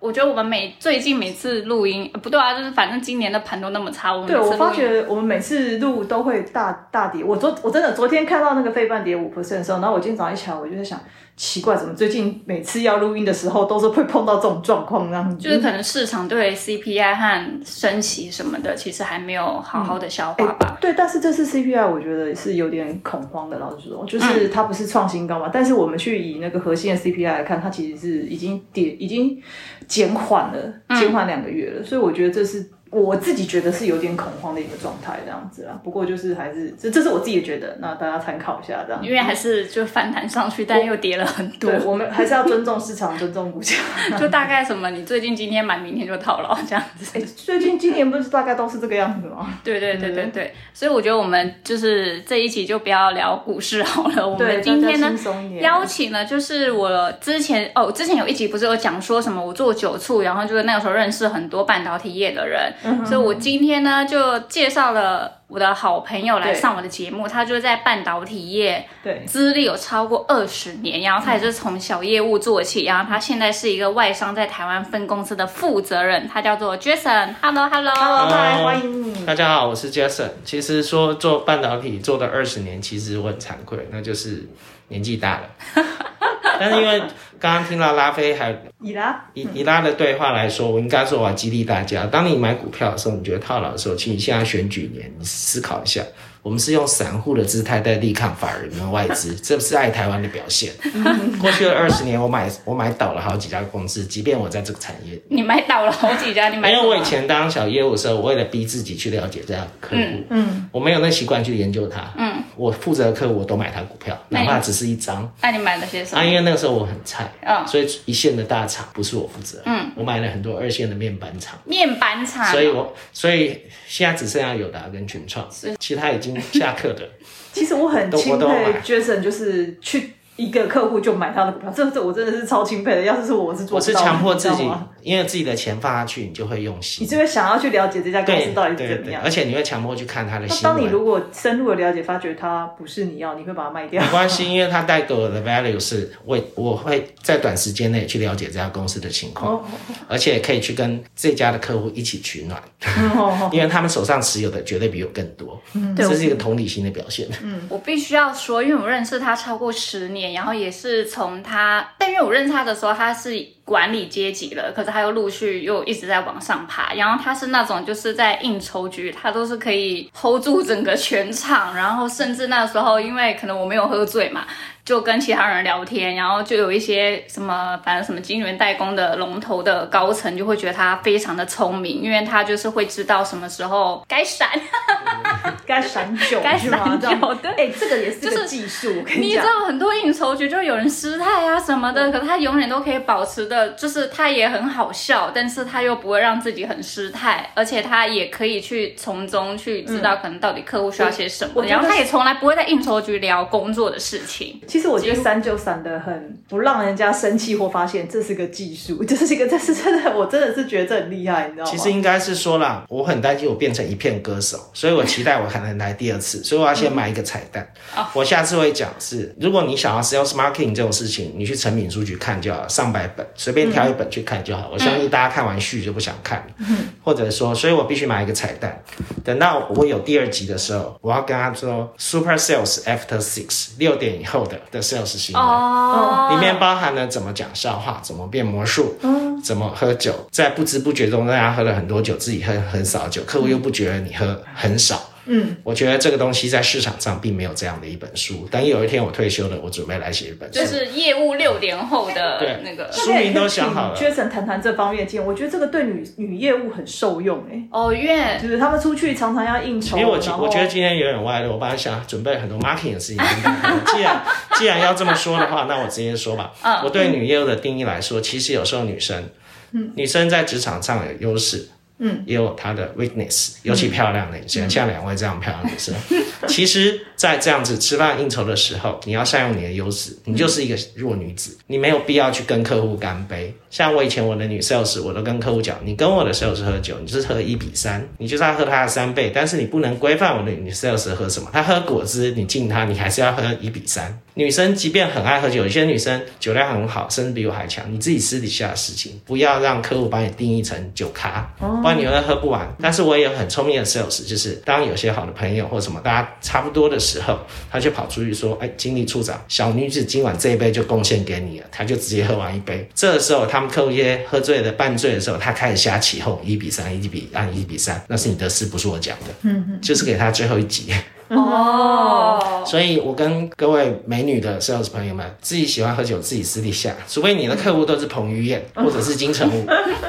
我觉得我们每最近每次录音，呃不对啊，就是反正今年的盘都那么差，我们对我发觉我们每次录都会大大跌。我昨我真的昨天看到那个费半跌五 percent 的时候，然后我今天早上一起来，我就在想，奇怪，怎么最近每次要录音的时候都是会碰到这种状况，这样子。就是可能市场对 CPI 和升息什么的，其实还没有好好的消化吧。对，但是这次 CPI 我觉得是有点恐慌的，老实说，就是它不是创新高嘛，但是我们去以那个核心的 CPI 来看，它其实是已经跌，已经减缓了，减缓两个月了，所以我觉得这是我自己觉得是有点恐慌的一个状态，这样子啦。不过就是还是这这是我自己觉得，那大家参考一下这样。因为还是就反弹上去，但又跌了很多对，，我们还是要尊重市场，尊重股价。就大概什么，你最近今天买，明天就套牢这样子。哎，最近今年不是大概都是这个样子吗？对对对对对，所以我觉得我们就是这一期就不要聊股市好了。我，们今天呢邀请了，就是我之前哦，之前有一集不是有讲说什么我做酒醋，然后就是那个时候认识很多半导体业的人，所以我今天呢就介绍了我的好朋友来上我的节目，他就是在半导体业对资历有超过二十年，然后他也是从小业务做起，然后他现在是一个外商在台湾分公司的负责人，他叫做 Jason。Hello Hello。，Hello，嗨，Hello 欢迎你。大家好，我是 Jason。其实说做半导体做了二十年，其实我很惭愧，那就是年纪大了。但是因为刚刚听到拉菲还以拉，以以拉的对话来说，我应该说我要激励大家：当你买股票的时候，你觉得套牢的时候，请你现在选举年，你思考一下，我们是用散户的姿态在力抗法人跟外资，这不是爱台湾的表现。过去的二十年，我买我买倒了好几家公司，即便我在这个产业。你买倒了好几家，你买因为我以前当小业务的时候，我为了逼自己去了解这样的客户，嗯，我没有那习惯去研究他，嗯，我负责的客户我都买他股票，哪怕只是一张。那你买了些什么？啊，么？因为那个时候我很菜，嗯所以一线的大厂不是我负责，嗯，我买了很多二线的面板厂，面板厂。所以我所以现在只剩下友达跟群创，其他已经下课的，其实我很钦佩 Jason，就是去一个客户就买他的股票，这这我真的是超钦佩的。要是是我，我是做我是强迫自己因为自己的钱放下去，你就会用心你，就会想要去了解这家公司到底怎么样而。且你会强迫去看他的那新闻。当你如果深入的了解，发觉它不是你要，你会把它卖掉没。关系，因为他带给我的 value 是我我会在短时间内去了解这家公司的情况，哦而且可以去跟这家的客户一起取暖，哦，因为他们手上持有的绝对比我更多，嗯这是一个同理心的表现。嗯我必须要说，因为我认识他超过十年，然后也是从他，但因为我认识他的时候，他是管理阶级了，可是他又陆续又一直在往上爬，然后他是那种就是在应酬局，他都是可以 hold 住整个全场，然后甚至那时候因为可能我没有喝醉嘛。就跟其他人聊天，然后就有一些什么，反正什么金源代工的龙头的高层就会觉得他非常的聪明，因为他就是会知道什么时候该闪，该闪酒该？闪酒对哎，这个也是就是个技术，你知。道很多应酬局就有人失态啊什么的，可他永远都可以保持的，就是他也很好笑，但是他又不会让自己很失态，而且他也可以去从中去知道可能到底客户需要些什么，然后他也从来不会在应酬局聊工作的事情。其实我觉得闪酒闪的很不让人家生气或发现，这是个技术，这是一个，这是真的，我真的是觉得这很厉害，你知道吗？其实应该是说啦，我很担心我变成一片歌手，所以我期待我还能来第二次，所以我要先买一个彩蛋。我下次会讲是，如果你想要 sales marketing 这种事情，你去成品书局看就好，上百本，随便挑一本去看就好。我相信大家看完序就不想看了，或者说，所以我必须买一个彩蛋。等到我有第二集的时候，我要跟他说 super sales after six 六点以后的的 sales 行为。哦里面包含了怎么讲笑话，怎么变魔术，怎么喝酒，在不知不觉中，大家喝了很多酒，自己喝很少酒，客户又不觉得你喝很少。嗯，我觉得这个东西在市场上并没有这样的一本书。等有一天我退休了，我准备来写一本书。就是业务六点后的对那个书名都想好了 Jason 谈谈这方面的经验，我觉得这个对女女业务很受用哎、哦，因为就是他们出去常常要应酬，因为我我觉得今天有点歪了，我本来想准备很多 marketing 的事情。既然既然要这么说的话，那我直接说吧。我对女业务的定义来说，其实有时候女生，女生在职场上有优势，嗯，也有她的 weakness，尤其漂亮的女生，像两位这样漂亮的女生，其实，在这样子吃饭应酬的时候，你要善用你的优势，你就是一个弱女子，你没有必要去跟客户干杯。像我以前我的女 sales，我都跟客户讲，你跟我的 sales 喝酒，你就是喝一比三，你就是要喝他的三倍，但是你不能规范我的女 sales 喝什么，她喝果汁，你敬她，你还是要喝一比三。女生即便很爱喝酒，有些女生酒量很好，甚至比我还强，你自己私底下的事情，不要让客户把你定义成酒咖，不然你会喝不完。但是我也有很聪明的 sales，就是当有些好的朋友或什么大家差不多的时候，他就跑出去说，哎，经理处长，小女子今晚这一杯就贡献给你了，他就直接喝完一杯。这个时候他们。客户些喝醉的、半醉的时候，他开始瞎起哄，一比三，一比按一比三，那是你的事，不是我讲的。嗯嗯，就是给他最后一集。哦，所以我跟各位美女的 sales 朋友们，自己喜欢喝酒，自己私底下，除非你的客户都是彭于晏或者是金城武，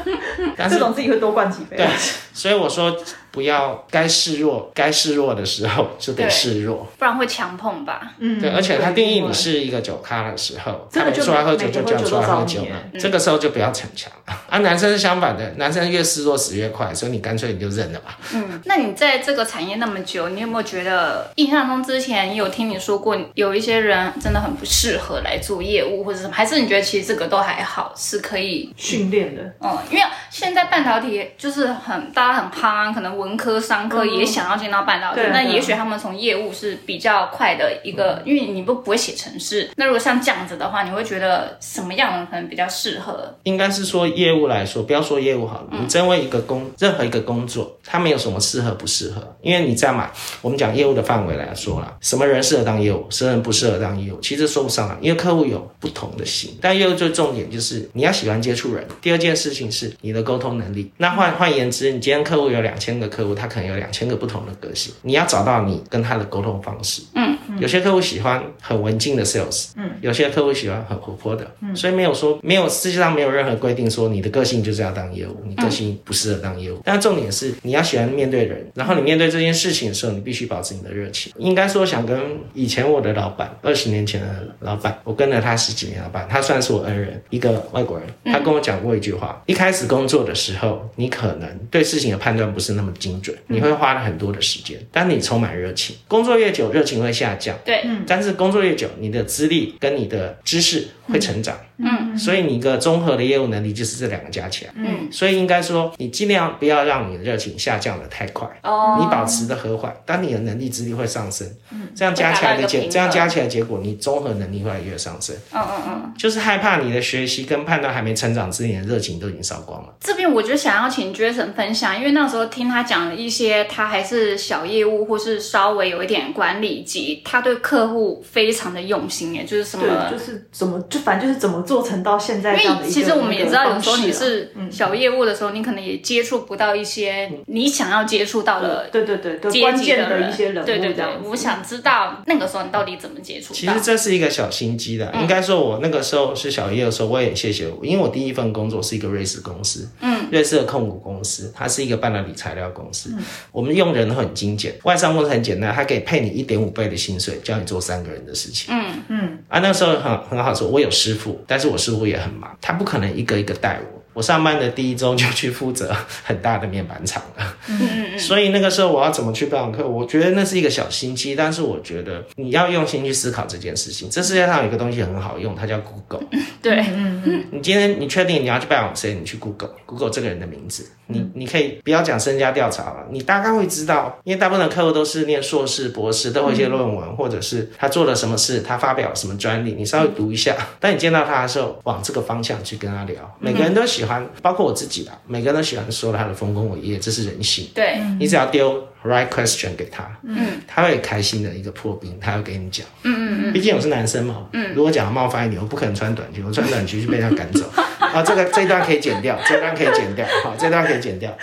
这种自己会多灌几杯。对，所以我说。不要该示弱，该示弱的时候就得示弱，不然会强碰吧。嗯，对，而且他定义你是一个酒咖的时候，他出来喝酒就叫出来喝酒了，这个时候就不要逞强啊。男生是相反的，男生越示弱死越快，所以你干脆你就认了吧。嗯，那你在这个产业那么久，你有没有觉得印象中之前有听你说过，有一些人真的很不适合来做业务或者什么？还是你觉得其实这个都还好，是可以训练的？嗯，因为现在半导体就是很大家很夯，可能。文科、商科也想要进到半导体，那也许他们从业务是比较快的一个，因为你不不会写程式。那如果像这样子的话，你会觉得什么样的可能比较适合？应该是说业务来说，不要说业务好了，你真为一个工任何一个工作，它没有什么适合不适合，因为你在嘛，我们讲业务的范围来说了，什么人适合当业务，什么人不适合当业务，其实说不上来，因为客户有不同的心。但业务最重点就是你要喜欢接触人。第二件事情是你的沟通能力。那换换言之，你今天客户有两千个。客户他可能有两千个不同的个性，你要找到你跟他的沟通方式。嗯，嗯有些客户喜欢很文静的 sales，嗯，有些客户喜欢很活泼的，嗯，所以没有说没有世界上没有任何规定说你的个性就是要当业务，你个性不适合当业务。但重点是你要喜欢面对人，然后你面对这件事情的时候，你必须保持你的热情。应该说想跟以前我的老板，二十年前的老板，我跟了他十几年老板，他算是我恩人，一个外国人，他跟我讲过一句话：一开始工作的时候，你可能对事情的判断不是那么。精准，你会花了很多的时间，但你充满热情。工作越久，热情会下降。对，但是工作越久，你的资历跟你的知识会成长。嗯，所以你一个综合的业务能力就是这两个加起来。嗯，所以应该说，你尽量不要让你的热情下降的太快。哦，你保持的和缓，当你的能力资历会上升。嗯，这样加起来的结，这样加起来结果，你综合能力会越来越上升。嗯嗯嗯，就是害怕你的学习跟判断还没成长之前，热情都已经烧光了。这边我就想要请 Jason 分享，因为那时候听他讲了一些，他还是小业务或是稍微有一点管理级，他对客户非常的用心耶，就是什么，就是怎么，就反正就是怎么做成到现在。因为其实我们也知道，有时候你是小业务的时候，你可能也接触不到一些你想要接触到的，对对对，关键的一些人物。对对对，我想知道那个时候你到底怎么接触。其实这是一个小心机的，应该说，我那个时候是小业的时候，我也谢谢我，因为我第一份工作是一个瑞士公司，嗯，瑞士的控股公司，它是一个半导体材料公司，我们用人很精简，外商公司很简单，它可以配你一点五倍的薪水，教你做三个人的事情。嗯嗯，啊，那时候很很好说，我有师傅，但是我师傅也很忙。他不可能一个一个带我。我上班的第一周就去负责很大的面板厂了，嗯嗯嗯所以那个时候我要怎么去拜访客户？我觉得那是一个小心机，但是我觉得你要用心去思考这件事情。这世界上有一个东西很好用，它叫 Google。对，嗯嗯。你今天你确定你要去拜访谁？你去 Google，Google 这个人的名字。你你可以不要讲身家调查了，你大概会知道，因为大部分的客户都是念硕士、博士，都会一些论文，或者是他做了什么事，他发表什么专利，你稍微读一下。当你见到他的时候，往这个方向去跟他聊。每个人都喜欢，包括我自己啦，每个人都喜欢说他的丰功伟业，这是人性。对，你只要丢 right question 给他，嗯，他会开心的一个破冰，他会给你讲。嗯嗯嗯。毕竟我是男生嘛，嗯，如果讲冒犯你，我不可能穿短裙，我穿短裙就被他赶走。啊，这个这一段可以剪掉，这段可以剪掉，好，这段可以剪掉。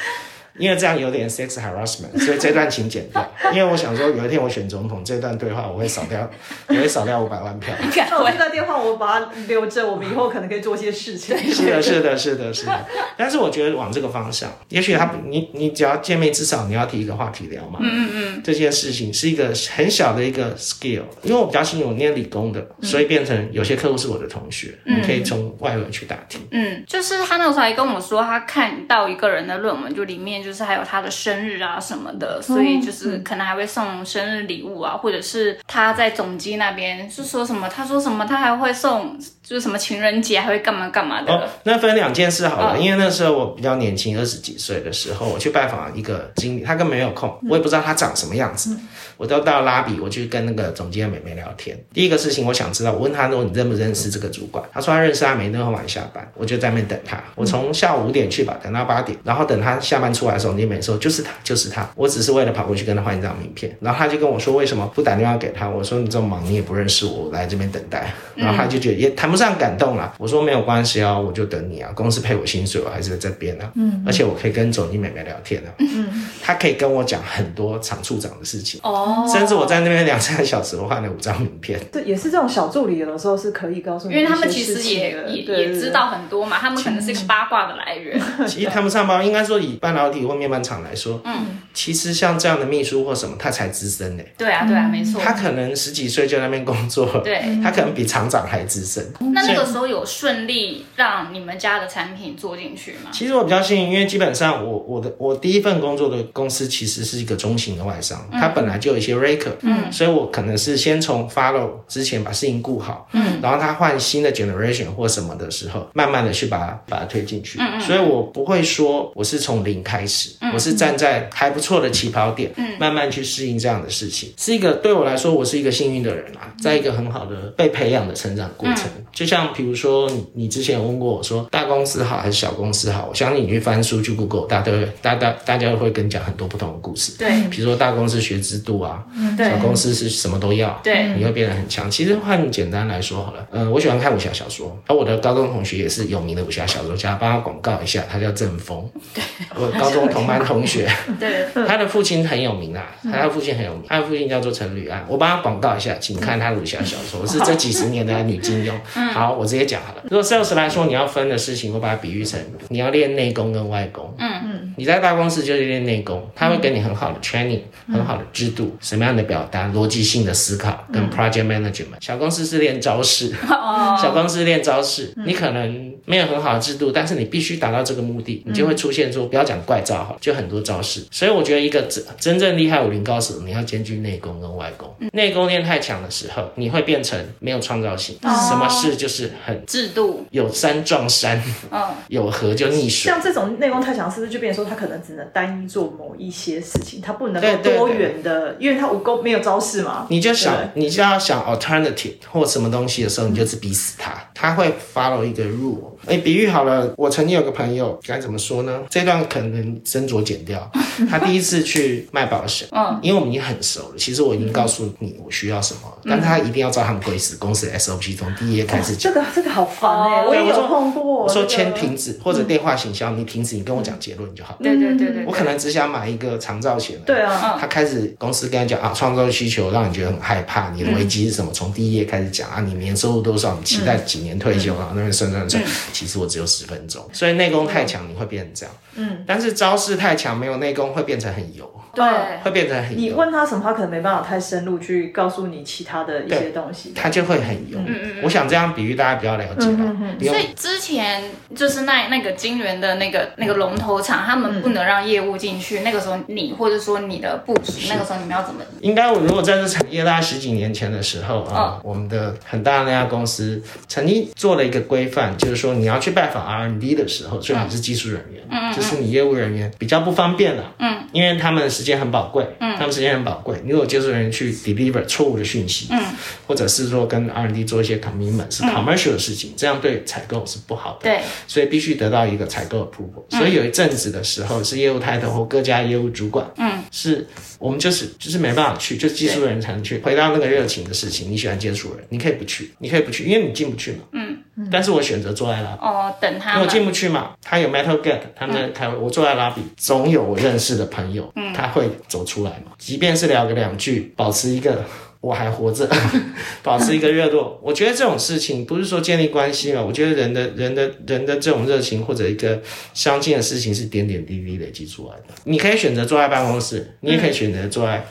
因为这样有点 sex harassment，所以这段请剪掉。因为我想说，有一天我选总统，这段对话我会少掉，我会少掉五百万票。那我这段电话我把它留着，我们以后可能可以做些事情。是的，是的，是的，是的。但是我觉得往这个方向，也许他你你只要见面，至少你要提一个话题聊嘛。嗯嗯嗯。这件事情是一个很小的一个 skill，因为我比较幸运，我念理工的，所以变成有些客户是我的同学，你可以从外文去打听。嗯，就是他那时候还跟我说，他看到一个人的论文，就里面就是还有他的生日啊什么的，所以就是可能还会送生日礼物啊，或者是他在总机那边是说什么，他说什么，他还会送，就是什么情人节还会干嘛干嘛的。哦，那分两件事好了，因为那时候我比较年轻，二十几岁的时候，我去拜访一个经理，他根本没有空，我也不知道他长什么样子，我都到拉比，我去跟那个总监美眉聊天。第一个事情我想知道，我问他说你认不认识这个主管？他说他认识，他每天很晚下班，我就在那边等他。我从下午五点去吧，等到八点，然后等他下班出来的时候，总监美说就是他，就是他。我只是为了跑过去跟他换一张名片，然后他就跟我说为什么不打电话给他？我说你这么忙，你也不认识我，我来这边等待。然后他就觉得也谈不上感动了。我说没有关系啊，我就等你啊，公司赔我薪水，我还是在这边啊。嗯，而且我可以跟总经美眉聊天啊。嗯，他可以跟我讲很多厂处长的事情。哦，甚至我在那边两三个小时，我换了五张名片。对，也是这种小助理，有的时候是可以告诉你，因为他们其实也也也知道很多嘛，他们可能是一个八卦的来源。其实谈不上班，应该说以半导体或面板厂来说，嗯，其实像这样的秘书或什么，他才资深呢。对啊，对啊，没错。他可能十几岁就在那边工作，对，他可能比厂长还资深。那那个时候有顺利让你们家的产品做进去吗？其实我比较幸运，因为基本上我我的我第一份工作的公司其实是一个中型的外商，它本来就有一些 raker，嗯，所以我可能是先从 follow 之前把事情顾好，嗯，然后他换新的 generation 或什么的时候，慢慢的去把它把它推进去，嗯嗯，所以我不会说我是从零开始，我是站在还不错的起跑点，嗯，慢慢去适应这样的事情，是一个对我来说我是一个幸运的人啊，在一个很好的被培养的成长过程，就像比如说你你之前有问过我说大公司好还是小公司好，我相信你去翻书去 Google，大家大大大家会跟你讲很多不同的故事，对，比如说大公司学制度啊，对。小公司是什么都要，对。你会变得很强。其实换简单来说好了，嗯、我喜欢看武侠小说，而我的高中同学也是有名的武侠小说家，帮他广告一下，他叫郑峰，对，我高中同班同学，对，他的父亲很有名啊，他的父亲很有名，他的父亲叫做陈履安，我帮他广告一下，请看他的武侠小说，是这几十年的女金庸。好，我直接讲好了。如果 sales 来说，你要分的事情，我把它比喻成你要练内功跟外功。嗯嗯，你在大公司就是练内功，他会给你很好的 training，很好的制度，什么样的表达，逻辑性的思考跟 project management。小公司是练招式，小公司练招式，你可能没有很好的制度，但是你必须达到这个目的，你就会出现说不要讲怪招哈，就很多招式。所以我觉得一个真真正厉害武林高手，你要兼具内功跟外功。内功练太强的时候，你会变成没有创造性，什么事就是很制度，有山撞山，嗯，有河就溺水。像这种内功太强，是不是就变成说他可能只能单一做某一些事情，他不能多元的，因为他武功没有招式嘛。你就想，你就要想 alternative 或什么东西的时候，你就是逼死他，他会 follow 一个 rule。哎，比喻好了，我曾经有个朋友，该怎么说呢？这段可能斟酌剪掉。他第一次去卖保险，嗯，因为我们已经很熟了，其实我已经告诉你我需要什么，但是他一定要照他们规矩，公司的 SOP 从第一页开始讲。这个这个好烦哎、哦我也有碰过。我说签停止或者电话行销，你停止，你跟我讲结论就好。对对对对，我可能只想买一个长照险。对啊，他开始公司跟他讲啊，创造需求让你觉得很害怕，你的危机是什么？从第一页开始讲啊，你年收入多少？你期待几年退休？然后那边算算算，其实我只有十分钟，所以内功太强，你会变成这样。嗯，但是招式太强，没有内功会变成很油，对，会变成很你，问他什么，他可能没办法太深入去告诉你其他的一些东西。他就会很油。嗯嗯我想这样比喻大家比较了解了。嗯嗯所以之前就是那那个金源的那个那个龙头厂，他们不能让业务进去。那个时候你或者说你的部署，那个时候你们要怎么？应该我如果在这产业大概十几年前的时候啊，我们的很大的那家公司曾经做了一个规范，就是说你要去拜访 R&D 的时候，最好是技术人员，嗯就是你业务人员比较不方便了，嗯，因为他们的时间很宝贵，嗯，他们时间很宝贵，你如果技术人员去 deliver 错误的讯息，嗯，或者是说跟 R&D 做一些 commitment 是 commercial 的事情，这样对采购是不好的，对，所以必须得到一个采购 approval。所以有一阵子的时候，是业务 title 或各家业务主管，嗯，是我们就是就是没办法去，就技术人才能去。回到那个热情的事情，你喜欢接触人，你可以不去，你可以不去，因为你进不去嘛。嗯，但是我选择坐在那。哦，等他因为我。进不去嘛，他有 Metal Gate，他们在开会，我坐在拉比，总有我认识的朋友，他会走出来嘛，即便是聊个两句，保持一个我还活着，保持一个热度。我觉得这种事情不是说建立关系嘛，我觉得人的人的人的这种热情或者一个相近的事情是点点滴滴累积出来的。你可以选择坐在办公室，你也可以选择坐在。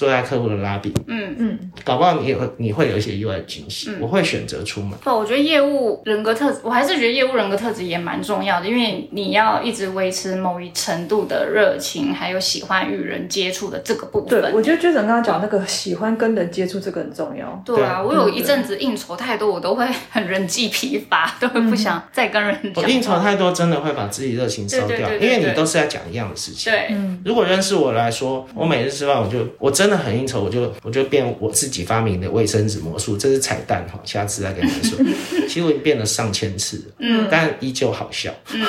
坐在客户的拉比，嗯嗯，搞不好你会你会有一些意外的惊喜。我会选择出门。不，我觉得业务人格特质，我还是觉得业务人格特质也蛮重要的，因为你要一直维持某一程度的热情，还有喜欢与人接触的这个部分。对，我觉得 Jason 刚刚讲那个喜欢跟人接触这个很重要。对啊，我有一阵子应酬太多，我都会很人际疲乏，都会不想再跟人讲。应酬太多，真的会把自己热情烧掉，因为你都是在讲一样的事情。对，如果认识我来说，我每日吃饭，我就我真的很应酬，我就。我就变我自己发明的卫生纸魔术，这是彩蛋哈，下次再跟你们说。其实我已经变了上千次，嗯，但依旧好笑，嗯，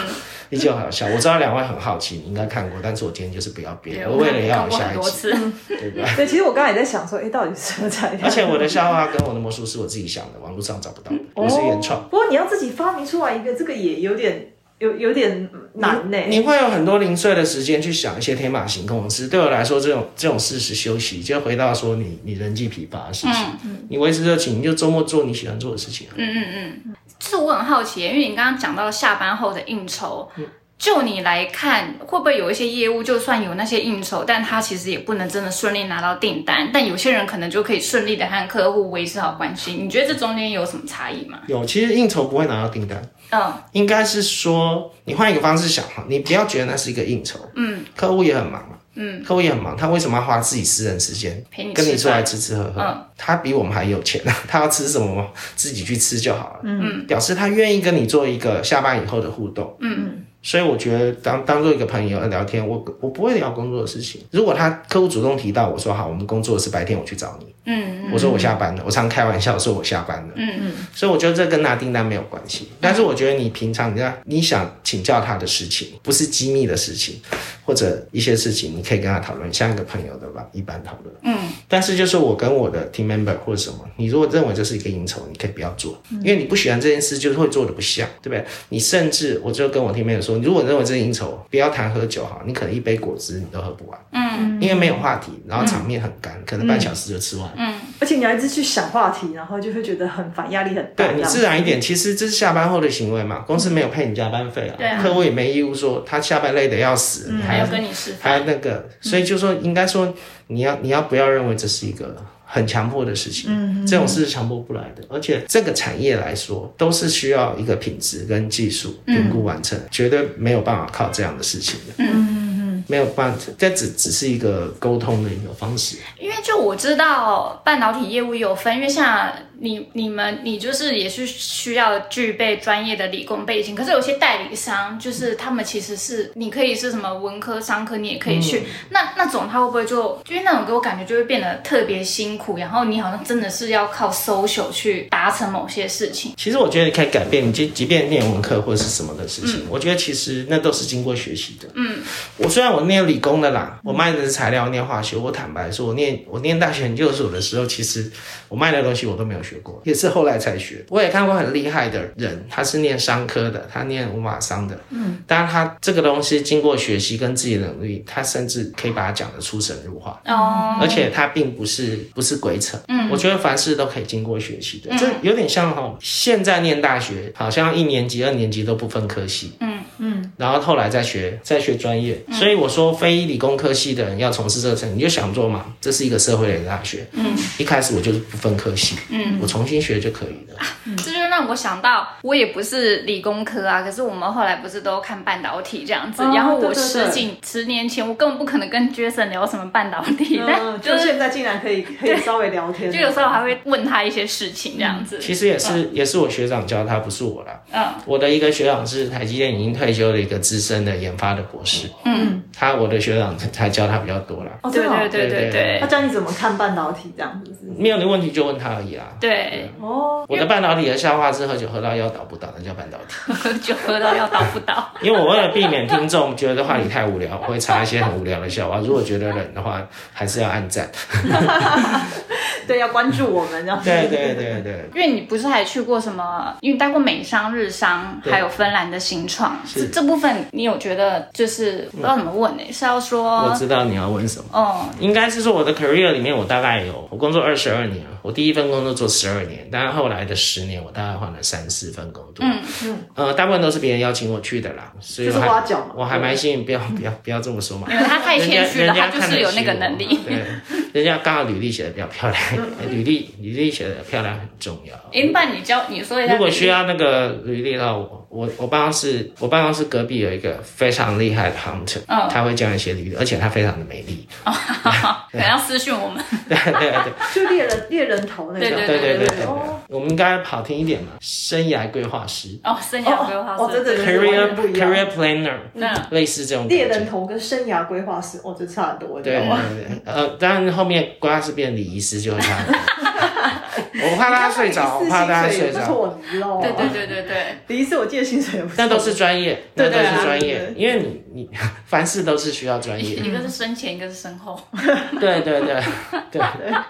依旧好笑。我知道两位很好奇，你应该看过，但是我今天就是不要变，我为了要下一次，对吧？对，其实我刚才也在想说，哎，到底是什么彩蛋？而且我的笑话跟我的魔术是我自己想的，网络上找不到，我是原创。不过你要自己发明出来一个，这个也有点。有有点难呢。你会有很多零碎的时间去想一些天马行空的事。对我来说，这种这种事是休息，就回到说你你人际疲乏的事情。你维持热情，你就周末做你喜欢做的事情。嗯嗯嗯。是我很好奇，因为你刚刚讲到下班后的应酬，就你来看，会不会有一些业务，就算有那些应酬，但他其实也不能真的顺利拿到订单。但有些人可能就可以顺利的和客户维持好关系。你觉得这中间有什么差异吗？有，其实应酬不会拿到订单。嗯，应该是说你换一个方式想哈，你不要觉得那是一个应酬，嗯，客户也很忙嘛，嗯，客户也很忙，他为什么要花自己私人时间跟你出来吃吃喝喝？嗯，他比我们还有钱啊，他要吃什么自己去吃就好了，嗯，表示他愿意跟你做一个下班以后的互动，嗯嗯。所以我觉得当当做一个朋友聊天，我我不会聊工作的事情。如果他客户主动提到，我说好，我们工作是白天我去找你。嗯我说我下班了，我常开玩笑说我下班了。嗯嗯。所以我觉得这跟拿订单没有关系。但是我觉得你平常你要你想请教他的事情，不是机密的事情，或者一些事情，你可以跟他讨论，像一个朋友的吧，一般讨论。嗯。但是就是我跟我的 team member 或者什么，你如果认为这是一个应酬，你可以不要做，因为你不喜欢这件事，就是会做的不像，对不对？你甚至我就跟我 team member 说。如果认为这是应酬，不要谈喝酒哈，你可能一杯果汁你都喝不完，嗯，因为没有话题，然后场面很干，可能半小时就吃完，嗯，而且你还一直去想话题，然后就会觉得很烦，压力很大。对你自然一点，其实这是下班后的行为嘛，公司没有配你加班费啊，客户也没义务说他下班累得要死，还要跟你吃，还要那个，所以就说应该说你要你要不要认为这是一个。很强迫的事情，嗯，这种事是强迫不来的，而且这个产业来说，都是需要一个品质跟技术评估完成，绝对没有办法靠这样的事情的，嗯没有办法，这只只是一个沟通的一个方式。因为就我知道半导体业务有分，因为像。你你们你就是也是需要具备专业的理工背景，可是有些代理商就是他们其实是你可以是什么文科商科，你也可以去。那那种他会不会就因为那种给我感觉就会变得特别辛苦，然后你好像真的是要靠 social 去达成某些事情。其实我觉得你可以改变，你即即便念文科或者是什么的事情，我觉得其实那都是经过学习的。嗯，我虽然我念理工的啦，我卖的是材料，念化学。我坦白说，我念我念大学研究所的时候，其实我卖的东西我都没有学过，也是后来才学。我也看过很厉害的人，他是念商科的，他念五马商的，嗯，但是他这个东西经过学习跟自己的能力，他甚至可以把它讲得出神入化。哦。而且他并不是不是鬼扯，嗯，我觉得凡事都可以经过学习的，这有点像哈，现在念大学好像一年级、二年级都不分科系，嗯嗯，然后后来再学再学专业，所以我说非理工科系的人要从事这个，你就想做嘛，这是一个社会类的大学，嗯，一开始我就是不分科系，嗯，我重新。学就可以了，这就让我想到，我也不是理工科啊，可是我们后来不是都看半导体这样子，然后我十几十年前，我根本不可能跟 Jason 聊什么半导体，但就现在竟然可以 可以稍微聊天，就有时候还会问他一些事情这样子。其实也是也是我学长教他，不是我啦。嗯，我的一个学长是台积电已经退休的一个资深的研发的博士。嗯，他我的学长才教他比较多啦。哦，对对对对对，他教你怎么看半导体这样子，没有的问题就问他而已啦。对。哦，我的半导体的笑话是喝酒喝到要倒不倒，那叫半导体。喝酒喝到要倒不倒。因为我为了避免听众觉得话题太无聊，我会查一些很无聊的笑话。如果觉得冷的话，还是要按赞。对，要关注我们这样。对对对对，因为你不是还去过什么？因为待过美商、日商，还有芬兰的新创，这这部分你有觉得就是不知道怎么问呢？是要说我知道你要问什么。哦，应该是说我的 career 里面，我大概有我工作二十二年，我第一份工作做十二年，但是后来的十年我大概换了三四份工作。嗯嗯，呃，大部分都是别人邀请我去的啦，所以就是我还挖角嘛我还蛮幸运，不要不要不要这么说嘛。因为他太谦虚了，他就是有那个能力。对，人家刚好履历写的比较漂亮，履历履历写的漂亮很重要。哎，那你教你说一下，如果需要那个履历的话，我我我办公室我办公室隔壁有一个非常厉害的 hunter，、嗯他会教你写履历，而且他非常的美丽。可能要私讯我们。对对对 就猎人猎人头那个。对对对对对对哦我们应该好听一点嘛，生涯规划师哦，生涯规划哦，真师，的，career 全不一样。career planner，那类似这种猎人头跟生涯规划师，哦，这差很多，你对对？对对，呃，当然后面规划师变礼仪师就会差很多。我怕大家睡着，我怕大家睡着。对对对对对，第一次我记得薪水也不错，但都是专业，那都对对。啊是专业，因为你你 凡事都是需要专业。一个是生前，一个是身后，对对对。对。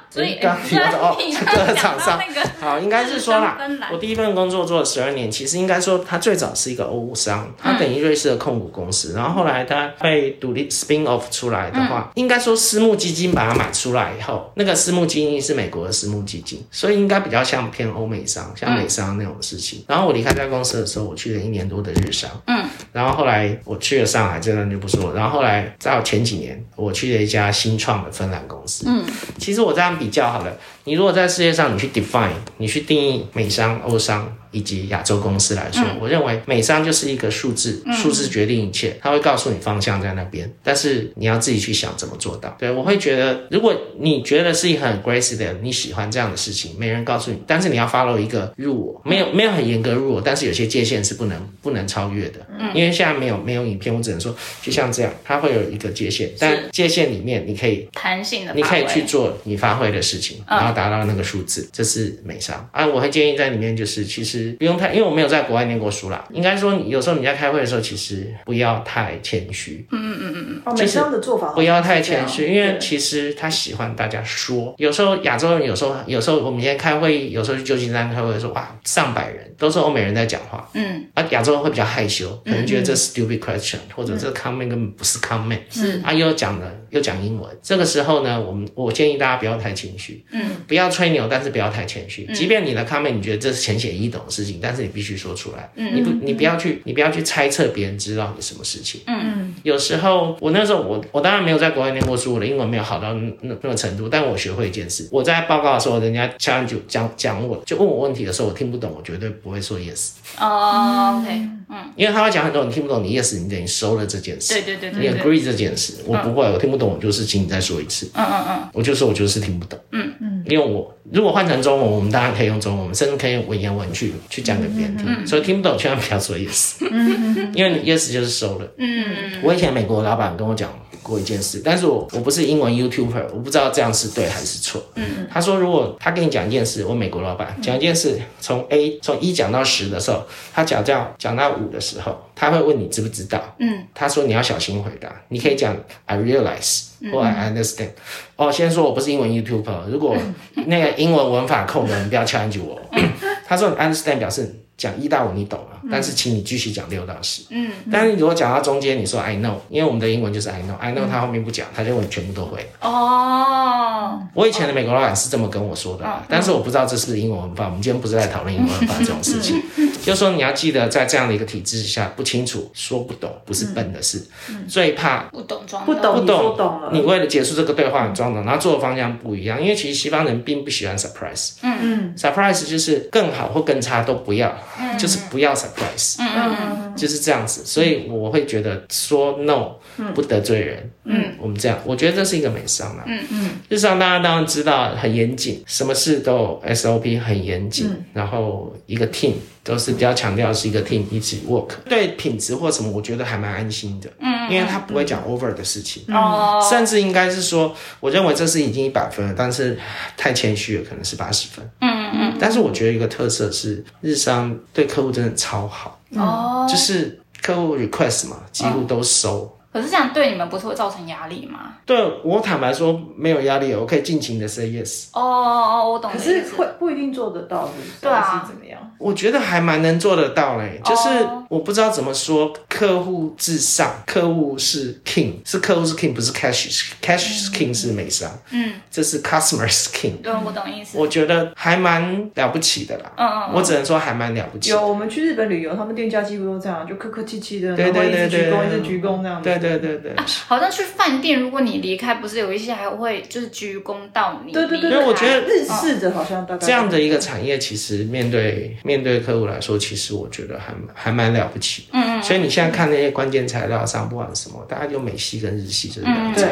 所以刚提到的哦，你这个厂商。那个好，应该是说啦，我第一份工作做了十二年，其实应该说它最早是一个欧商，它等于瑞士的控股公司，然后后来它被独立 spin off 出来的话，应该说私募基金把它买出来以后，那个私募基金是美国的私募基金，所以应该比较像偏欧美商，像美商那种事情。然后我离开这家公司的时候，我去了一年多的日商，嗯，然后后来我去了上海，这段就不说了。然后后来到前几年，我去了一家新创的芬兰公司，嗯，其实我这样比较好了。你如果在世界上你去 define，你去定义美商、欧商以及亚洲公司来说，我认为美商就是一个数字，数字决定一切，它会告诉你方向在那边，但是你要自己去想怎么做到。对我会觉得，如果你觉得是一个很 aggressive 的，你喜欢这样的事情，没人告诉你，但是你要 follow 一个入我，没有没有很严格入我，但是有些界限是不能不能超越的，嗯。因为现在没有没有影片，我只能说就像这样，它会有一个界限，但界限里面你可以弹性的，你可以去做你发挥的事情，然后达到那个数字，这是美商。啊。我会建议在里面就是其实不用太，因为我没有在国外念过书啦，应该说有时候你在开会的时候，其实不要太谦虚，嗯嗯。哦，美商的做法不要太谦虚，因为其实他喜欢大家说。有时候亚洲人有时候有时候我们今天开会议，有时候去旧金山开会的时候，哇，上百人都是欧美人在讲话，嗯，啊，亚洲人会比较害羞，可能觉得这 stupid question，、或者这 comment 根本不是 comment，是。啊，又讲了又讲英文，这个时候呢，我们我建议大家不要太谦虚，嗯，不要吹牛，但是不要太谦虚。即便你的 comment 你觉得这是浅显易懂的事情，但是你必须说出来，嗯你不你不要去你不要去猜测别人知道你什么事情。嗯。有时候我那时候我我当然没有在国外念过书，我的英文没有好到那那那个程度，但我学会一件事，我在报告的时候，人家下面就讲讲我就问我问题的时候，我听不懂，我绝对不会说 yes，哦，OK，嗯，因为他会讲很多你听不懂，你 yes 你等于收了这件事。对对对你，agree 这件事，我不会，我听不懂，我就是请你再说一次。嗯嗯嗯，我就说我就是听不懂。嗯嗯，因为我如果换成中文，我们当然可以用中文，我们甚至可以用文言文去去讲给别人听。所以听不懂千万不要说 yes，因为你 yes 就是收了。嗯我以前美国老板跟我讲过一件事，但是我我不是英文 YouTuber，我不知道这样是对还是错。嗯，他说如果他跟你讲一件事，我美国老板讲一件事，从 A 从一讲到十的时候，他讲到讲到五的时候，他会问你知不知道。嗯，他说你要小心回答，你可以讲 I realize 或 I understand。哦，先说我不是英文 YouTuber，如果那个英文文法控的人不要 challenge 我。他说你 understand 表示讲一到五你懂了，但是请你继续讲六到十。嗯，但是如果讲到中间，你说 I know，因为我们的英文就是 I know，I know 他后面不讲，他就会全部都会。哦，我以前的美国老板是这么跟我说的啊，但是我不知道这是英文文法。我们今天不是在讨论英文文法这种事情，就是说你要记得，在这样的一个体制下，不清楚、说不懂，不是笨的事，最怕不懂装不懂，不懂懂了，你为了结束这个对话，你装懂，然后做的方向不一样。因为其实西方人并不喜欢 surprise，嗯。嗯 surprise 就是更好或更差都不要，就是不要 surprise，嗯嗯就是这样子。所以我会觉得说 no 不得罪人，嗯，我们这样，我觉得这是一个美商啦。嗯嗯。日常大家当然知道很严谨，什么事都有 SOP 很严谨，嗯。然后一个 team 都是比较强调是一个 team 一起 work，对品质或什么，我觉得还蛮安心的，嗯，因为他不会讲 over 的事情。哦，甚至应该是说，我认为这是已经一百分了，但是太谦虚了，可能是八十分。嗯嗯但是我觉得一个特色是，日商对客户真的超好，嗯，哦，就是客户 request 嘛，几乎都收。可是这样对你们不是会造成压力吗？对我坦白说没有压力，我可以尽情的 say yes。哦哦哦，我懂可。是会不一定做得到，是不是？对啊是怎么样？我觉得还蛮能做得到嘞，就是哦我不知道怎么说，客户至上，客户是 king，是客户是 king，不是 cash 是 cash 是 king 是美商，嗯，这是 customer 是 king。对，我懂意思。我觉得还蛮了不起的啦，嗯嗯我只能说还蛮了不起。有，我们去日本旅游，他们店家几乎都这样，就客客气气的，对然后一对对对直鞠躬，一直鞠躬这样子。对对对对，好像去饭店，如果你离开，不是有一些还会就是鞠躬到你对对对因为我觉得日式的好像大概这样的一个产业，其实面对面对客户来说，其实我觉得还还蛮了不起。嗯嗯。所以你现在看那些关键材料上，不管什么，大概就美系跟日系这两种。对，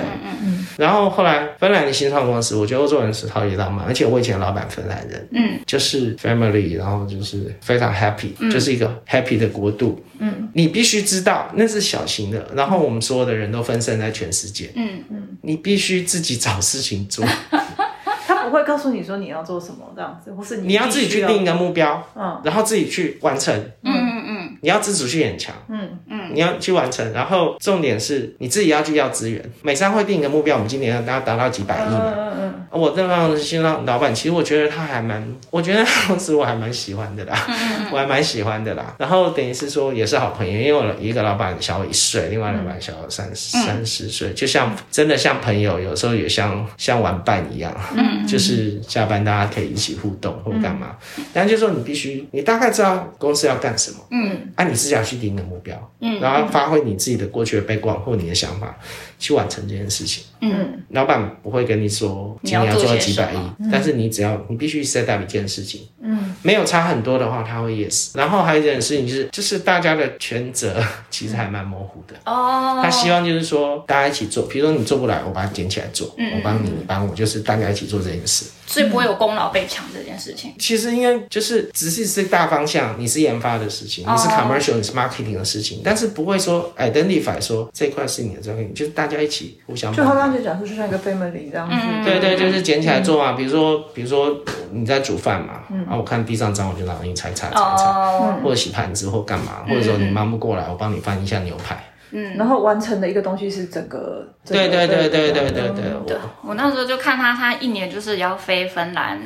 然后后来芬兰的新创公司，我觉得欧洲人是超级浪漫，而且我以前老板芬兰人，嗯，就是 family，然后就是非常 happy，、就是一个 happy 的国度。嗯，你必须知道那是小型的，然后我们所有的人都分散在全世界。嗯。嗯，你必须自己找事情做，他不会告诉你说你要做什么这样子，或是你你要自己去定一个目标，嗯。然后自己去完成。嗯嗯嗯，你要自主性很强，嗯。嗯，你要去完成，然后重点是你自己要去要资源。美商会定一个目标，我们今年要达达到几百亿嘛。嗯嗯我这样的新老老板，其实我觉得他还蛮，我觉得公司我还蛮喜欢的啦，我还蛮喜欢的啦。然后等于是说也是好朋友，因为我一个老板小我一岁，另外老板小我三三十岁，就像真的像朋友，有时候也像像玩伴一样，嗯，就是下班大家可以一起互动或干嘛。但就是说你必须，你大概知道公司要干什么，嗯，啊，你自己要去定一个目标，嗯，然后发挥你自己的过去的背光或你的想法，去完成这件事情。嗯老板不会跟你说今年要做到几百亿，但是你只要你必须 set up 一件事情，嗯，没有差很多的话，他会 yes。然后还有一件事情就是，就是大家的权责其实还蛮模糊的。哦，他希望就是说大家一起做，比如说你做不来，我把它捡起来做，我帮你，你帮我，就是大家一起做这件事。所以不会有功劳被抢这件事情。其实应该就是只是是大方向，你是研发的事情，你是 commercial，你是 marketing 的事情，但是不会说 identify 说这块是你的这块，就是大家一起互相就他。刚才讲说，就像一个 family 这样子。对对，就是捡起来做嘛。比如说，比如说你在煮饭嘛，啊，我看地上脏，我就拿你擦擦擦擦，哦，或者洗盘子或干嘛，或者说你忙不过来，我帮你翻一下牛排。嗯。然后完成的一个东西是整个。整个对对对对对对嗯对，对我我那时候就看他，他一年就是要飞芬兰，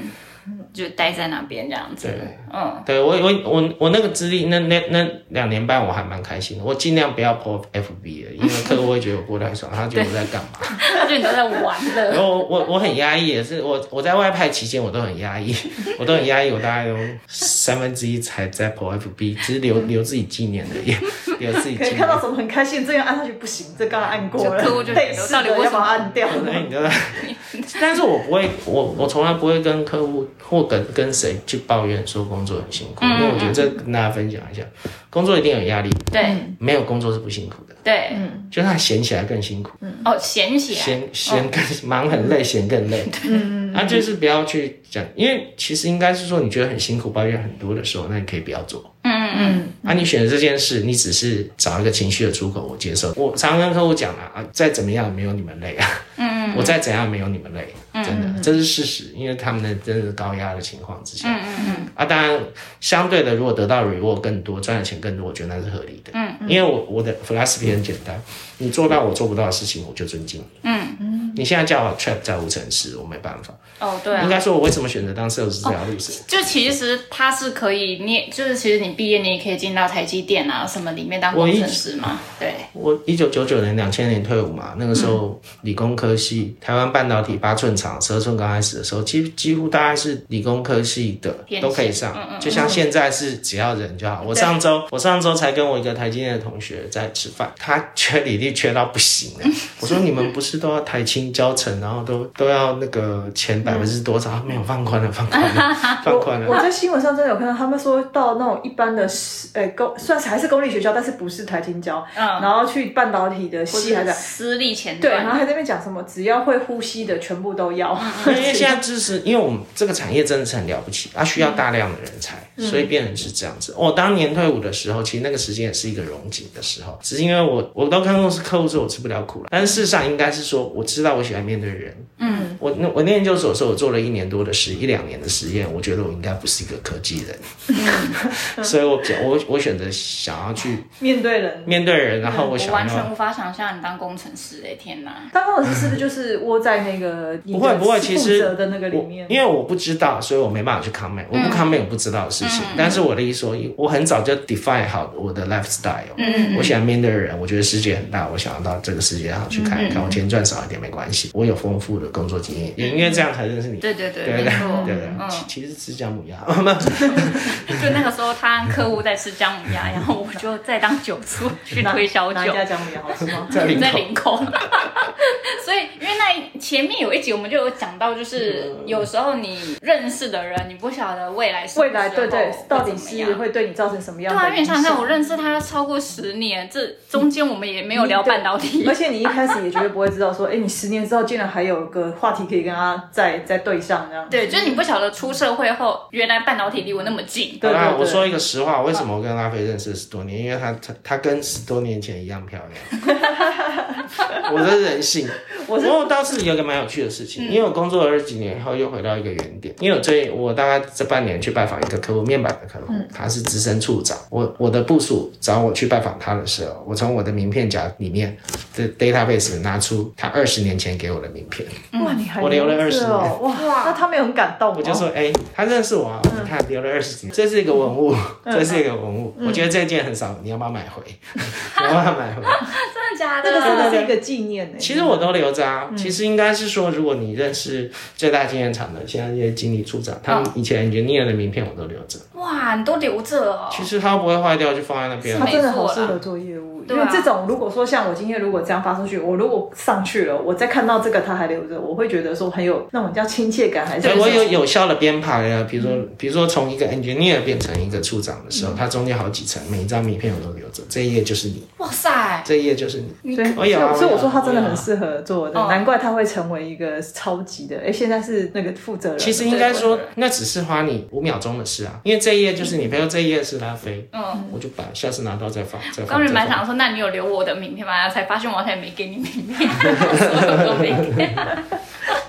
就待在那边这样子。对嗯，对我我我我那个资历，那那那两年半我还蛮开心的。我尽量不要 po FB 的，因为 客户会觉得我过太爽，他觉得我在干嘛。他觉得你都在玩然了。后我我我很压抑，也是我我在外派期间我都很压抑，我都很压抑，我大概有三分之一才在 po FB，只是留留自己纪念而已，留自己纪念可以看。到什么很开心，这样按下去不行，这刚刚按过了，就客户就到底为什么把它按掉。对，你 但是我不会，我我从来不会跟客户或跟跟谁去抱怨说工作很辛苦，因为我觉得这跟大家分享一下，工作一定有压力，对。没有工作是不辛苦的，对，嗯就是他闲起来更辛苦，嗯。哦，闲起来。闲闲更忙很累，闲更累，嗯，啊，就是不要去讲，因为其实应该是说你觉得很辛苦，抱怨很多的时候，那你可以不要做。嗯嗯嗯啊，你选择这件事，你只是找一个情绪的出口，我接受。我常跟客户讲啊，啊，再怎么样没有你们累啊，嗯，我再怎样没有你们累，真的，这是事实，因为他们的真的是高压的情况之下，嗯嗯嗯，啊，当然相对的，如果得到 reward 更多，赚的钱更多，我觉得那是合理的，嗯，因为我我的 philosophy 很简单，你做到我做不到的事情，我就尊敬你，嗯。嗯，你现在叫我 trap 在无尘室，我没办法，哦，对啊应。该说我为什么选择当 sales 这条路是。就其实他是可以，你也就是其实你毕业你也可以进到台积电啊什么里面当工程师嘛，对，我一九九九年、两千年退伍嘛，那个时候理工科系，台湾半导体八寸厂、十二寸刚开始的时候，几几乎大概是理工科系的都可以上，就像现在是只要人就好。我上周我上周才跟我一个台积电的同学在吃饭，他缺履历缺到不行了。我说 你们不是都要台青教程，然后都都要那个前百分之多少？没有放宽了，放宽了，放宽了。我在新闻上真的有看到，他们说到那种一般的，呃，公算是还是公立学校，但是不是台青教，嗯然后去半导体的系还在。私立前对，然，后还在那边讲什么，只要会呼吸的全部都要。因为现在知识，因为我们这个产业真的是很了不起，它需要大量的人才，所以变成是这样子。我当年退伍的时候，其实那个时间也是一个荣景的时候，只是因为我我都看过是客户说我吃不了苦了，但是事实上应该是说我知道我喜欢面对人，嗯，我那我念研究所的时候，我做了一年多的实一两年的实验，我觉得我应该不是一个科技人，所以我选我我选择想要去面对人，面对人，然后我我想要。完全无法想象你当工程师哎、天哪！当工程师是不是就是窝在那个不会不会，其实的那个里面？因为我不知道，所以我没办法去 comment，我不 comment 我不知道的事情。但是我的意思说，我很早就 define 好我的 lifestyle。嗯我喜欢面对人，我觉得世界很大，我想要到这个世界上去看一看。我钱赚少一点没关系，我有丰富的工作经验，也因为这样才认识你。对对对，对对没错，对对，嗯，其其实吃姜母鸭，就那个时候他客户在吃姜母鸭，然后我就在当酒醋去推销酒。哪。家姜母鸭好吃吗？在林口。在领口，所以因为那前面有一集我们就有讲到，就是有时候你认识的人，你不晓得未来是未来对对，到底会怎么样。是会对你造成什么样对啊，因为你想想看，我认识他超过十年，这中间我们也没有聊半导体。而，且你一开始也绝对不会知道说，哎，你十年之后竟然还有个话题可以跟他再再对上这样。对，就是你不晓得出社会后，原来半导体离我那么近。对对对我说一个实话，为什么我跟拉菲认识十多年？因为她她她跟十多年前一样漂亮。我的人性，我是不过倒是有个蛮有趣的事情，因为我工作了二十几年以后，又回到一个原点。因为我最我大概这半年去拜访一个客户，面板的客户，他是资深处长。我我的部署找我去拜访他的时候，我从我的名片夹里面的 database 拿出他二十年前给我的名片，哇，你还我留了着20哦，哇，那他们有很感动？我就说，哎、他认识我啊，你看留了二十几年，这是一个文物，这是一个文物，我觉得这件很少，你要不要买回？你要不要买回？真的假的这个真的？的是一个纪念呢。其实我都留着啊。其实应该是说，如果你认识最大纪念厂的现在这些经理处长，他们以前 engineer 的名片我都留着。哇，你都留着哦。其实它不会坏掉，就放在那边他。真的好适合做业务，因为这种如果说像我今天如果这样发出去，我如果上去了，我再看到这个他还留着，我会觉得说很有那种叫亲切感，还是对我有有效的编排啊，比如说，比如说从一个 engineer 变成一个处长的时嗯候，它中间好几层，每一张名片我都留着，这一页就是你，哇塞，这一页就是你。对，我有啊所以所以我说他真的很适合做难怪他会成为一个超级的。哎，现在是那个负责人，其实应该说那只是花你五秒钟的事啊，因为这一页就是你，比如说这一页是拉菲，嗯，我就把下次拿到再放，再放。刚原本再放。想说，那你有留我的名片吗？才发现我好像也没给你名片，什么都没给。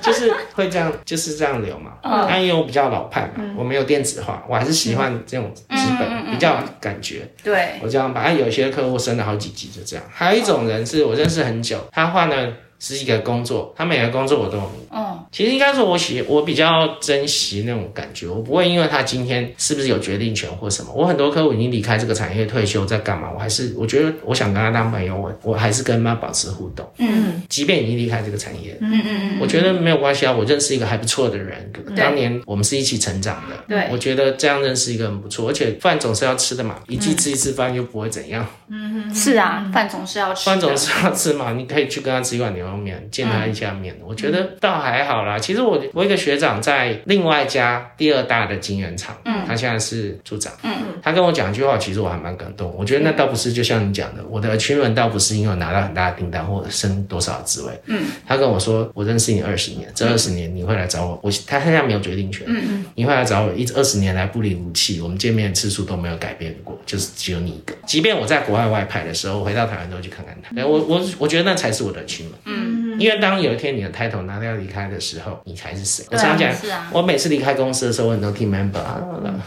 就是会这样，就是这样留嘛。嗯但因为我比较老派嘛，我没有电子化，我还是喜欢这种纸本，嗯比较感觉。对，我这样把，啊，有些客户升了好几级就这样。还有一种人是我认识很久，他换了十几个工作，他每个工作我都有名。嗯，其实应该说，我喜我比较珍惜那种感觉，我不会因为他今天是不是有决定权或什么。我很多客户已经离开这个产业退休，在干嘛？我还是我觉得我想跟他当朋友，我我还是跟他保持互动。嗯即便已经离开这个产业，嗯嗯嗯，我觉得没有关系啊。我认识一个还不错的人，当年我们是一起成长的。对我觉得这样认识一个很不错，而且饭总是要吃的嘛，一季吃一次饭又不会怎样，嗯是啊，饭总是要吃。饭总是要吃嘛，你可以去跟他吃一碗牛肉面，见他一下面。我觉得倒还好啦。其实我我一个学长在另外一家第二大的晶圆厂，嗯，他现在是处长，嗯嗯，他跟我讲一句话，其实我还蛮感动。我觉得那倒不是就像你讲的，我的 achievement 倒不是因为我拿到很大的订单或者升多少职位，嗯，他跟我说，我认识你二十年，这二十年你会来找我，我他现在没有决定权，嗯嗯，你会来找我，一二十年来不离不弃，我们见面的次数都没有改变过，就是只有你一个。即便我在国外外派的时候，我回到台湾都会去看看他，对我我我觉得那才是我的 achievement，嗯，因为当有一天你的 title 拿掉离开的时候，你才是谁？我常讲，是啊我每次离开公司的时候，我很多 team member 啊，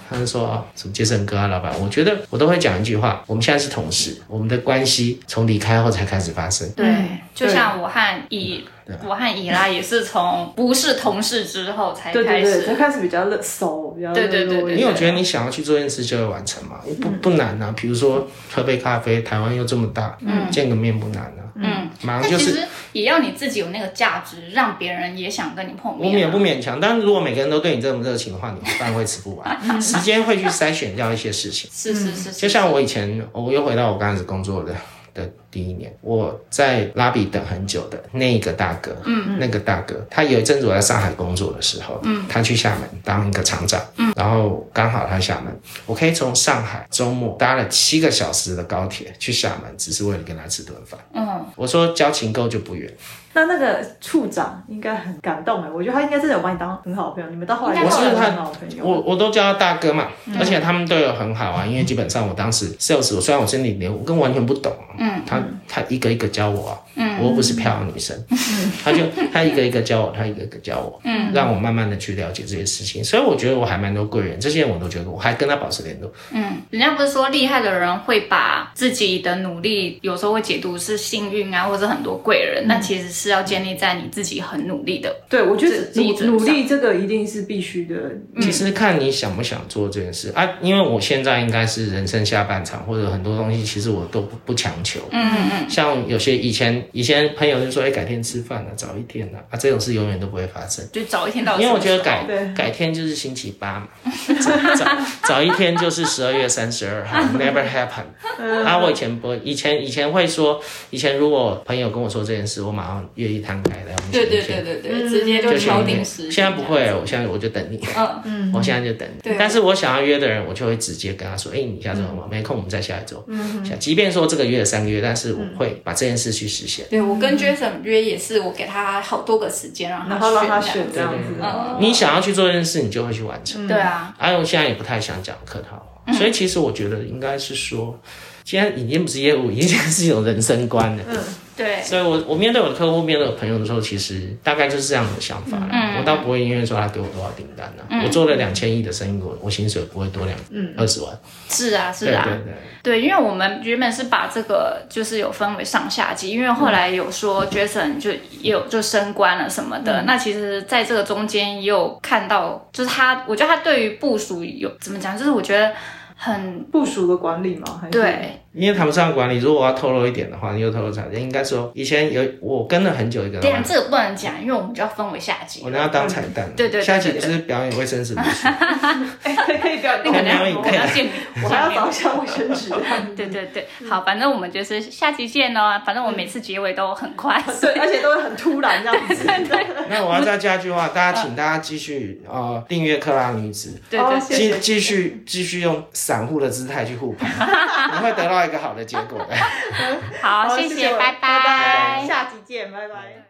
他就说啊，什么杰森哥啊，老板，我觉得我都会讲一句话，我们现在是同事，我们的关系从离开后才开始发生。对，就像我和以我和以拉也是从不是同事之后才开对对对，他始。开始比较热熟，比较对对对对因为我觉得你想要去做一件事就会完成嘛，不不难啊。比如说喝杯咖啡，台湾又这么大，嗯见个面不难啊。嗯，马上就是也要你自己有那个价值，让别人也想跟你碰我面、啊。勉不勉强，但是如果每个人都对你这么热情的话，你饭会吃不完，时间会去筛选掉一些事情。是是是，就像我以前，我又回到我刚开始工作的的第一年，我在拉比等很久的那个大哥，嗯，那个大哥，他有一阵子我在上海工作的时候，嗯，他去厦门当一个厂长，嗯，然后刚好他厦门，我可以从上海周末搭了七个小时的高铁去厦门，只是为了跟他吃顿饭。嗯，我说交情够就不远，那那个处长应该很感动哎，我觉得他应该真的有把你当很好的朋友，你们到后来我是他很好朋友。我我都叫他大哥嘛，而且他们对我很好啊，因为基本上我当时 sales，我虽然我心里连我跟完全不懂，嗯，他他一个一个教我啊，嗯，我又不是漂亮女生，嗯，他就他一个一个教我，他一个一个教我，嗯，让我慢慢的去了解这些事情，所以我觉得我还蛮多贵人，这些人我都觉得我还跟他保持联络，嗯，人家不是说厉害的人会把自己的努力有时候会解读是幸运啊，或者很多贵人，那其实是要建立在你自己很努力的，对我觉得努努力这个一定是必须的，其实看你想不想做这件事。啊，因为我现在应该是人生下半场，或者很多东西其实我都不不强求，嗯嗯嗯，像有些以前以前朋友就说，哎，改天吃饭了，早一天了，啊，这种事永远都不会发生，就早一天到，因为我觉得改改天就是星期八嘛，早早一天就是十二月三十二号，never happen，啊，我以前不，以前以前会说，以前如果朋友跟我说这件事，我马上愿意摊开来，我们对对对对对，直接就敲定时，现在不会，我现在我就等你，嗯。嗯，我现在就等你，但是我想要约的人，我就会直接跟他说，哎，你下周忙没空，我们再下一周，嗯，即便说这个月三个月，但是我会把这件事去实现。对我跟 Jason 约也是，我给他好多个时间让他选这样子，你想要去做这件事，你就会去完成。对啊，哎，我现在也不太想讲客套话，所以其实我觉得应该是说，现在已经不是业务，已经是一种人生观了。嗯。对，所以，我我面对我的客户，面对我朋友的时候，其实大概就是这样的想法。嗯，我倒不会因为说他给我多少订单呢？我做了两千亿的生意，我我薪水不会多两嗯二十万。是啊，是啊，对对对。对，因为我们原本是把这个就是有分为上下级，因为后来有说 Jason 就也有就升官了什么的。那其实在这个中间也有看到，就是他，我觉得他对于部署有怎么讲，就是我觉得。很部署的管理吗？对，因为谈不上管理。如果我要透露一点的话，你又透露啥？应该说以前有我跟了很久一个。对啊，这个不能讲，因为我们就要分为下级。我那要当彩蛋。对对，下集就是表演卫生纸。可以表演，可能可能要见，我还要找一下卫生纸。对对对，好，反正我们就是下集见哦。反正我每次结尾都很快，对，而且都会很突然这样子。那我要再加一句话，大家请大家继续呃订阅克拉女子，对对，继继续继续用。散户的姿态去护盘，你会得到一个好的结果 的。好，谢谢，拜拜，下集见，拜拜。